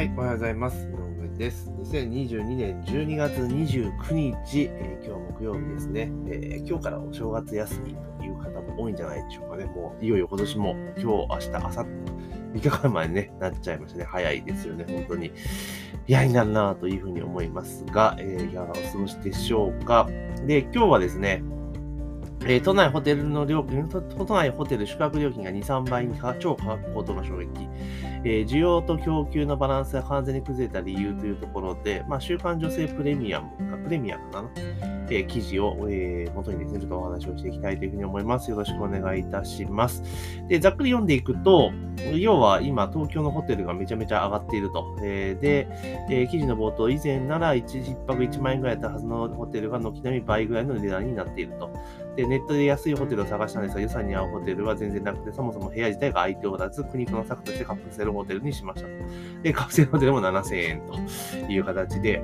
はい、おはようございます。井上です。2022年12月29日、えー、今日木曜日ですね、えー、今日からお正月休みという方も多いんじゃないでしょうかね。もういよいよ今年も今日、明日、明後日、3日間前に、ね、なっちゃいましたね。早いですよね、本当に。嫌になるなというふうに思いますが、えー、いかがお過ごしでしょうか。で、今日はですね、えー、都内ホテルの料金、都内ホテル宿泊料金が2、3倍に超価格高騰の衝撃、えー、需要と供給のバランスが完全に崩れた理由というところで、まあ、週刊女性プレミアムか、プレミアムかな、えー、記事を、えー、元にですね、ちょっとお話をしていきたいというふうに思います。よろしくお願いいたします。で、ざっくり読んでいくと、要は今、東京のホテルがめちゃめちゃ上がっていると。えー、で、えー、記事の冒頭、以前なら 1, 1泊1万円ぐらいだったはずのホテルが軒並み倍ぐらいの値段になっていると。で、ネットで安いホテルを探したんですが、予算に合うホテルは全然なくて、そもそも部屋自体が空いておらず、苦肉の策としてカプセルホテルにしましたと。で、カプセルホテルも7000円という形で、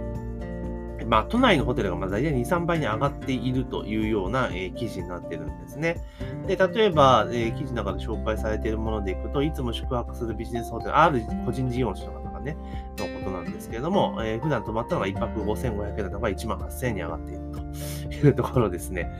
まあ、都内のホテルがまあ大体2、3倍に上がっているというような、えー、記事になってるんですね。で、例えば、えー、記事の中で紹介されているものでいくと、いつも宿泊するビジネスホテル、ある個人事業主の方がね、のことなんですけれども、えー、普段泊まったのが1泊5500円だったのが1万8000円に上がっているというところですね。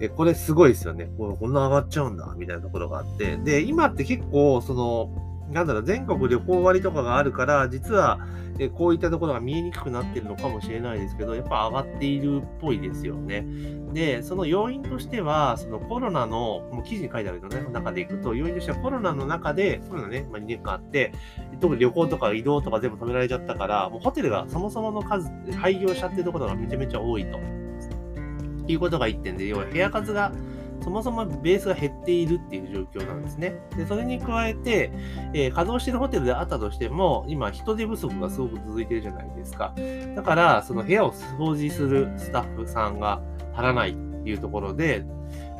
えこれすごいですよね。こんな上がっちゃうんだ、みたいなところがあって。で、今って結構、その、なんだろう、全国旅行割とかがあるから、実は、えこういったところが見えにくくなってるのかもしれないですけど、やっぱ上がっているっぽいですよね。で、その要因としては、そのコロナの、もう記事に書いてあるけどね、中でいくと、要因としてはコロナの中で、コロナね、まあ、2年間あって、特に旅行とか移動とか全部止められちゃったから、もうホテルがそもそもの数、廃業しちゃってるところがめちゃめちゃ多いと。いうことが1点で、要は部屋数がそもそもベースが減っているっていう状況なんですね。で、それに加えて、えー、稼働しているホテルであったとしても、今人手不足がすごく続いてるじゃないですか。だから、その部屋を掃除するスタッフさんが足らないっていうところで、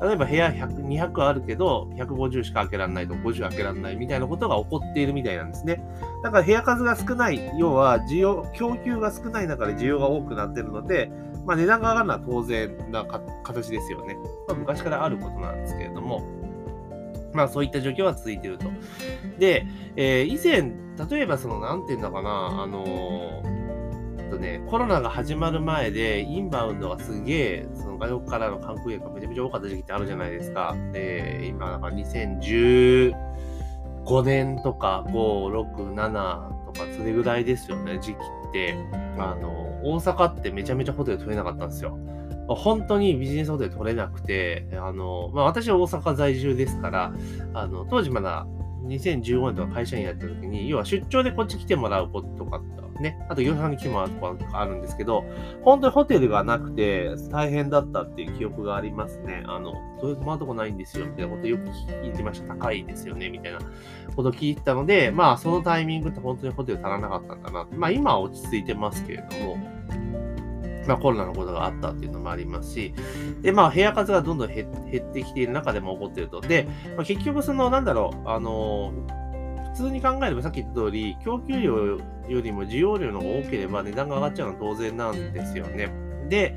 例えば部屋100、200あるけど、150しか開けられないと50開けられないみたいなことが起こっているみたいなんですね。だから部屋数が少ない、要は需要、供給が少ない中で需要が多くなっているので、まあ、値段が上がるのは当然な形ですよね。まあ、昔からあることなんですけれども、まあそういった状況は続いていると。で、えー、以前、例えばその、なんていうんだかな、あのー、とね、コロナが始まる前で、インバウンドがすげえ、その外国からの観光客がめちゃめちゃ多かった時期ってあるじゃないですか。で、今、なんか2015年とか5、6、7とか、それぐらいですよね、時期って。あの、大阪ってめちゃめちゃホテル取れなかったんですよ。本当にビジネスホテル取れなくて、あの、まあ私は大阪在住ですから、あの、当時まだ2015年とか会社員やった時に、要は出張でこっち来てもらうこととかね、あと業者さんに来てもらうとかあるんですけど、本当にホテルがなくて大変だったっていう記憶がありますね。あの、そういう泊まるとこないんですよ、みたいなことよく聞いてました。高いですよね、みたいなこと聞いてたので、まあそのタイミングって本当にホテル足らなかったんだな。まあ今は落ち着いてますけれども、まあ、コロナのことがあったっていうのもありますし、で、まあ、部屋数がどんどん減ってきている中でも起こっていると。で、まあ、結局、その、なんだろう、あの普通に考えればさっき言った通り、供給量よりも需要量の方が多ければ値段が上がっちゃうのは当然なんですよね。で、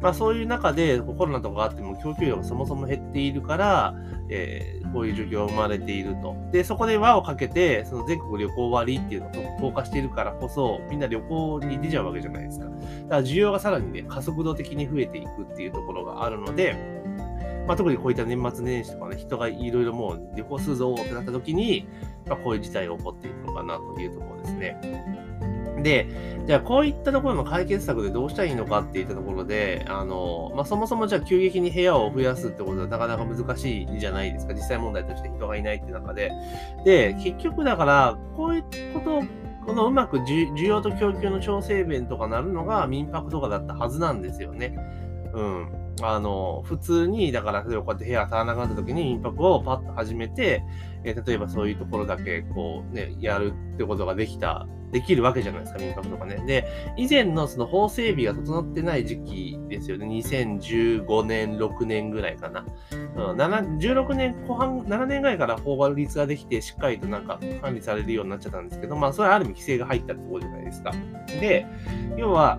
まあそういう中でコロナとかあっても供給量がそもそも減っているから、えー、こういう状況が生まれていると。で、そこで輪をかけて、その全国旅行割っていうのを投下しているからこそ、みんな旅行に出ちゃうわけじゃないですか。だから需要がさらにね、加速度的に増えていくっていうところがあるので、まあ、特にこういった年末年始とかね、人がいろいろもう旅行するぞってなった時に、まあ、こういう事態が起こっているのかなというところですね。で、じゃあこういったところの解決策でどうしたらいいのかっていったところで、あの、まあ、そもそもじゃあ急激に部屋を増やすってことはなかなか難しいじゃないですか。実際問題として人がいないって中で。で、結局だから、こういうことこのうまく需要と供給の調整弁とかなるのが民泊とかだったはずなんですよね。うん。あの、普通に、だから、例えばこうやって部屋足らなくなった時に民泊をパッと始めて、えー、例えばそういうところだけ、こうね、やるってことができた、できるわけじゃないですか、民泊とかね。で、以前のその法整備が整ってない時期ですよね。2015年、6年ぐらいかな。うん、16年後半、7年ぐらいから法律ができて、しっかりとなんか管理されるようになっちゃったんですけど、まあ、それはある意味規制が入ったってことじゃないですか。で、要は、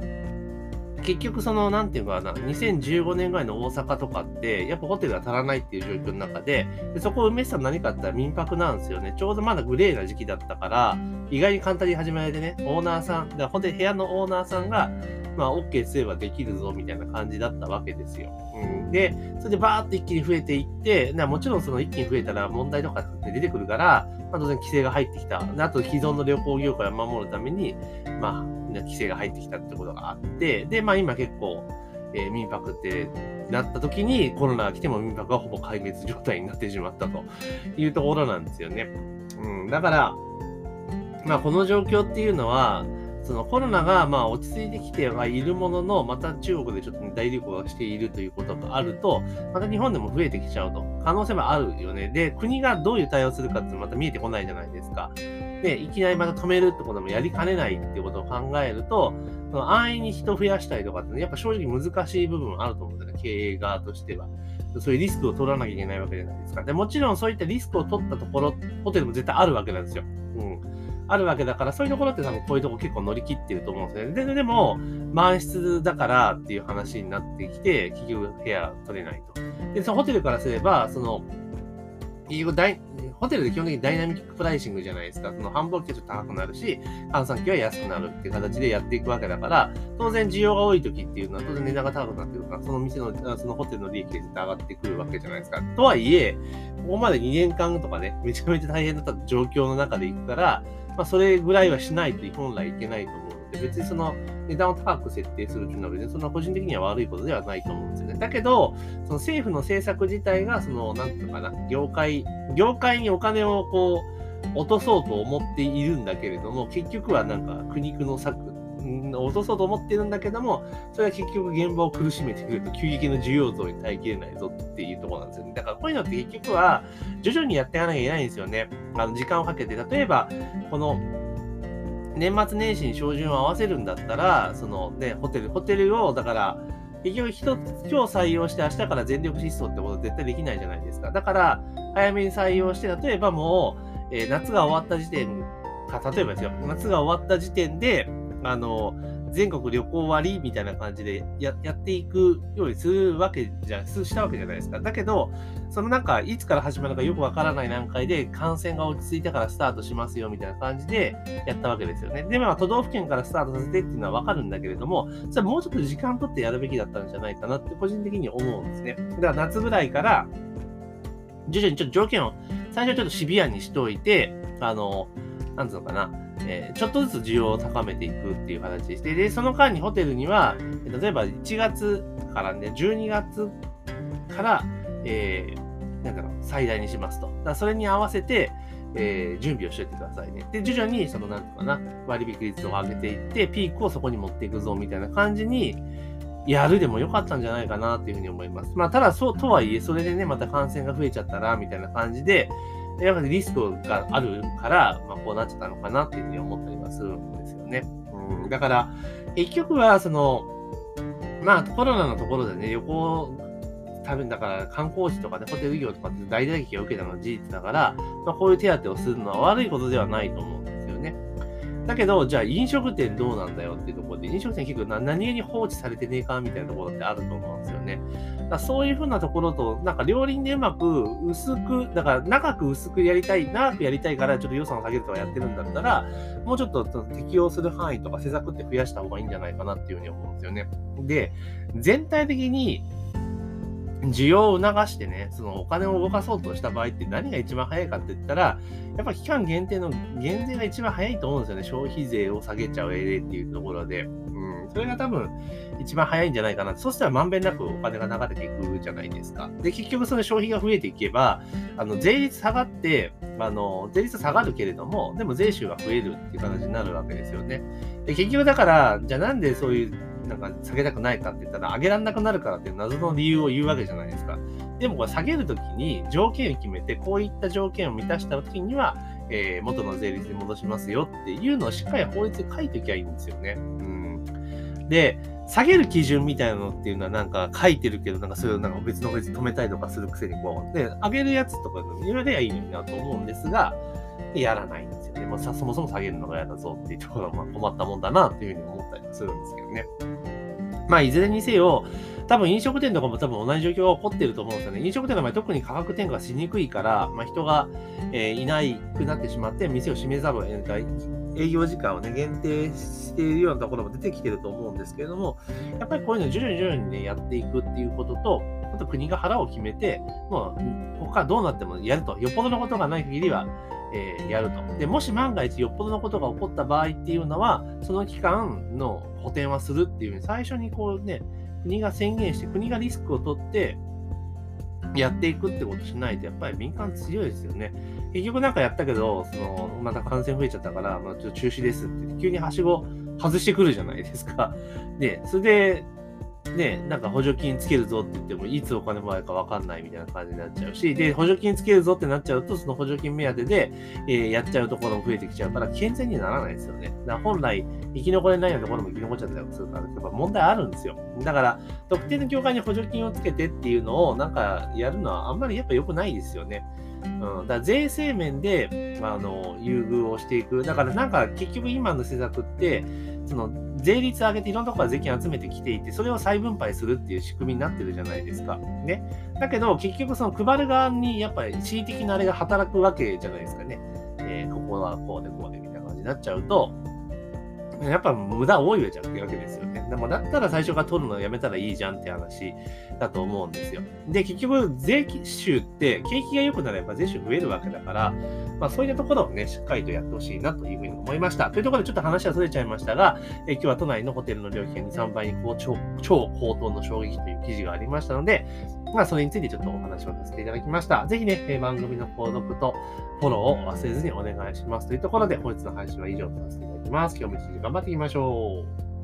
結局その、なんていうかな、2015年ぐらいの大阪とかって、やっぱホテルが足らないっていう状況の中で、でそこを埋めてたの何かあったら民泊なんですよね。ちょうどまだグレーな時期だったから、意外に簡単に始められてね、オーナーさん、だホテル部屋のオーナーさんが、まあ、OK すればできるぞ、みたいな感じだったわけですよ。うん、で、それでバーって一気に増えていって、もちろんその一気に増えたら問題とかって出てくるから、まあ、当然規制が入ってきた。であと既存の旅行業界を守るために、まあ、規制が入ってきたってことがあって、で、まあ今結構、えー、民泊ってなった時にコロナが来ても民泊はほぼ壊滅状態になってしまったというところなんですよね。うん、だから、まあこの状況っていうのは、そのコロナがまあ落ち着いてきてはいるものの、また中国でちょっと大流行しているということがあると、また日本でも増えてきちゃうと。可能性もあるよね。で、国がどういう対応するかってまた見えてこないじゃないですか。で、いきなりまた止めるってこともやりかねないっていうことを考えると、その安易に人増やしたりとかって、ね、やっぱ正直難しい部分あると思うんだよね。経営側としては。そういうリスクを取らなきゃいけないわけじゃないですか。でもちろんそういったリスクを取ったところ、ホテルも絶対あるわけなんですよ。うん。あるわけだから、そういうところって多分こういうとこ結構乗り切ってると思うんですよね。で、でも、満室だからっていう話になってきて、結局部屋取れないと。で、そのホテルからすれば、その、ホテルで基本的にダイナミックプライシングじゃないですか。その繁忙期はちょっと高くなるし、換算期は安くなるっていう形でやっていくわけだから、当然需要が多い時っていうのは当然値段が高くなってるから、その店の、そのホテルの利益で絶対上がってくるわけじゃないですか。とはいえ、ここまで2年間とかね、めちゃめちゃ大変だった状況の中で行くから、まあ、それぐらいはしないと本来いけないと思うので、別にその値段を高く設定するというのは別にその個人的には悪いことではないと思うんですよね。だけど、その政府の政策自体が、その、なんとかな、業界、業界にお金をこう、落とそうと思っているんだけれども、結局はなんか苦肉の策落とそうと思ってるんだけども、それは結局現場を苦しめてくると急激な需要増に耐えきれないぞっていうところなんですよね。だからこういうのって結局は徐々にやっていかなきゃいけないんですよね。あの時間をかけて、例えば、この年末年始に照準を合わせるんだったら、そのね、ホテル、ホテルを、だから、結局一つ、今日採用して明日から全力疾走ってことは絶対できないじゃないですか。だから、早めに採用して、例えばもう、えー、夏が終わった時点か、例えばですよ、夏が終わった時点で、あの、全国旅行割みたいな感じでやっていくようにするわけじゃ、したわけじゃないですか。だけど、そのなんか、いつから始まるかよくわからない段階で、感染が落ち着いたからスタートしますよみたいな感じでやったわけですよね。で、まあ、都道府県からスタートさせてっていうのはわかるんだけれども、それはもうちょっと時間取ってやるべきだったんじゃないかなって個人的に思うんですね。だから夏ぐらいから、徐々にちょっと条件を、最初はちょっとシビアにしておいて、あの、なんつうのかな、えー、ちょっとずつ需要を高めていくっていう形でして、で、その間にホテルには、例えば1月からね、12月から、えー、なんだろう、最大にしますと。だそれに合わせて、えー、準備をしておいてくださいね。で、徐々に、その、なんとかな、割引率を上げていって、ピークをそこに持っていくぞ、みたいな感じに、やるでもよかったんじゃないかなっていうふうに思います。まあ、ただ、そう、とはいえ、それでね、また感染が増えちゃったら、みたいな感じで、やっぱりリスクがあるから、まあ、こうなっちゃったのかなっていうふうに思ったりはするんですよね。うん、だから、結局は、その、まあ、コロナのところでね、旅行、多分だから観光地とかで、ね、ホテル業とかって大打撃を受けたのは事実だから、まあ、こういう手当をするのは悪いことではないと思う。だけど、じゃあ飲食店どうなんだよっていうところで、飲食店結構何気に放置されてねえかみたいなところってあると思うんですよね。だそういうふうなところと、なんか両輪でうまく薄く、だから長く薄くやりたい、長くやりたいからちょっと予算を下げるとかやってるんだったら、もうちょっと適用する範囲とか施策って増やした方がいいんじゃないかなっていうふうに思うんですよね。で、全体的に需要を促してね、そのお金を動かそうとした場合って何が一番早いかって言ったら、やっぱ期間限定の減税が一番早いと思うんですよね。消費税を下げちゃうええっていうところで。うん。それが多分一番早いんじゃないかな。そしたらまんべんなくお金が流れていくじゃないですか。で、結局その消費が増えていけば、あの、税率下がって、あの、税率下がるけれども、でも税収が増えるっていう形になるわけですよね。で、結局だから、じゃあなんでそういうなんか下げたくないかって言ったら、上げられなくなるからっていう謎の理由を言うわけじゃないですか。でもこれ下げるときに条件を決めて、こういった条件を満たしたときには、えー、元の税率に戻しますよっていうのをしっかり法律で書いておきゃいいんですよね。うん。で、下げる基準みたいなのっていうのはなんか書いてるけど、なんかそれをなんか別の法律止めたりとかするくせにこう、で、上げるやつとか言われりゃいいのになと思うんですが、やらないんですよね。もうさそもそも下げるのが嫌だぞっていうところはまあ困ったもんだなっていうふうに思ったりするんですけどね。まあ、いずれにせよ、多分飲食店とかも多分同じ状況が起こってると思うんですよね。飲食店の場合特に価格転嫁しにくいから、まあ、人が、えー、いないくなってしまって店を閉めざるを得ない。営業時間をね、限定しているようなところも出てきてると思うんですけれども、やっぱりこういうの徐々に徐々にね、やっていくっていうことと、あと国が腹を決めて、もう他どうなってもやると。よっぽどのことがない限りは、えー、やると。で、もし万が一よっぽどのことが起こった場合っていうのは、その期間の補填はするっていうう最初にこうね、国が宣言して、国がリスクを取って、やっていくってことしないと、やっぱり民間強いですよね。結局なんかやったけど、その、また感染増えちゃったから、まあ、ちょっと中止ですって、急にはしご外してくるじゃないですか。で、それで、ね、なんか補助金つけるぞって言っても、いつお金もらえるか分かんないみたいな感じになっちゃうし、で、補助金つけるぞってなっちゃうと、その補助金目当てで、えー、やっちゃうところも増えてきちゃうから、健全にならないですよね。だから本来、生き残れないようなところも生き残っちゃったりするから、やっぱ問題あるんですよ。だから、特定の業界に補助金をつけてっていうのを、なんかやるのはあんまりやっぱ良くないですよね。うん、だから税制面で、あの、優遇をしていく。だからなんか結局今の施策って、その税率上げていろんなところから税金集めてきていて、それを再分配するっていう仕組みになってるじゃないですか。ね。だけど、結局その配る側にやっぱり恣意的なあれが働くわけじゃないですかね。えー、ここはこうでこうでみたいな感じになっちゃうと、やっぱ無駄多いわけですよね。でもだったら最初から取るのやめたらいいじゃんって話だと思うんですよ。で、結局税収って景気が良くなれば税収増えるわけだから、まあそういったところをね、しっかりとやってほしいなというふうに思いました。というところでちょっと話はそれちゃいましたが、え今日は都内のホテルの料金が2、3倍にこう超超高騰の衝撃という記事がありましたので、まあそれについてちょっとお話をさせていただきました。ぜひね、え番組の購読とフォローを忘れずにお願いします。というところで本日の配信は以上とさせていただきます。今日も一日頑張っていきましょう。